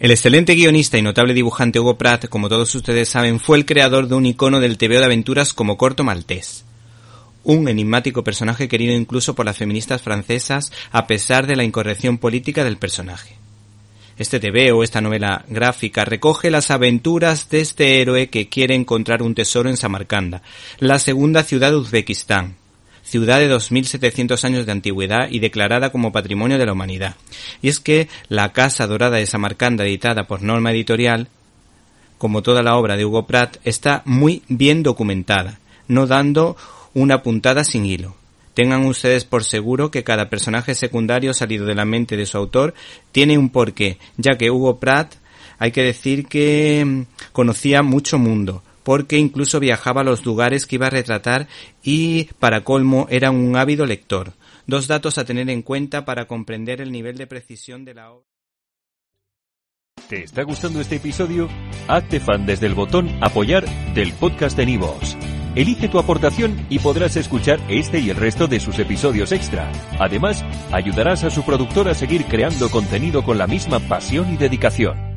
El excelente guionista y notable dibujante Hugo Pratt, como todos ustedes saben, fue el creador de un icono del TVO de aventuras como Corto Maltés. Un enigmático personaje querido incluso por las feministas francesas a pesar de la incorrección política del personaje. Este TV o esta novela gráfica recoge las aventuras de este héroe que quiere encontrar un tesoro en Samarcanda, la segunda ciudad de Uzbekistán, ciudad de 2.700 años de antigüedad y declarada como Patrimonio de la Humanidad. Y es que la Casa Dorada de Samarcanda, editada por Norma Editorial, como toda la obra de Hugo Pratt, está muy bien documentada, no dando una puntada sin hilo. Tengan ustedes por seguro que cada personaje secundario salido de la mente de su autor tiene un porqué, ya que Hugo Pratt hay que decir que mm, conocía mucho mundo, porque incluso viajaba a los lugares que iba a retratar y, para colmo, era un ávido lector. Dos datos a tener en cuenta para comprender el nivel de precisión de la obra. ¿Te está gustando este episodio? Hazte fan desde el botón Apoyar del podcast de Nivos. Elige tu aportación y podrás escuchar este y el resto de sus episodios extra. Además, ayudarás a su productor a seguir creando contenido con la misma pasión y dedicación.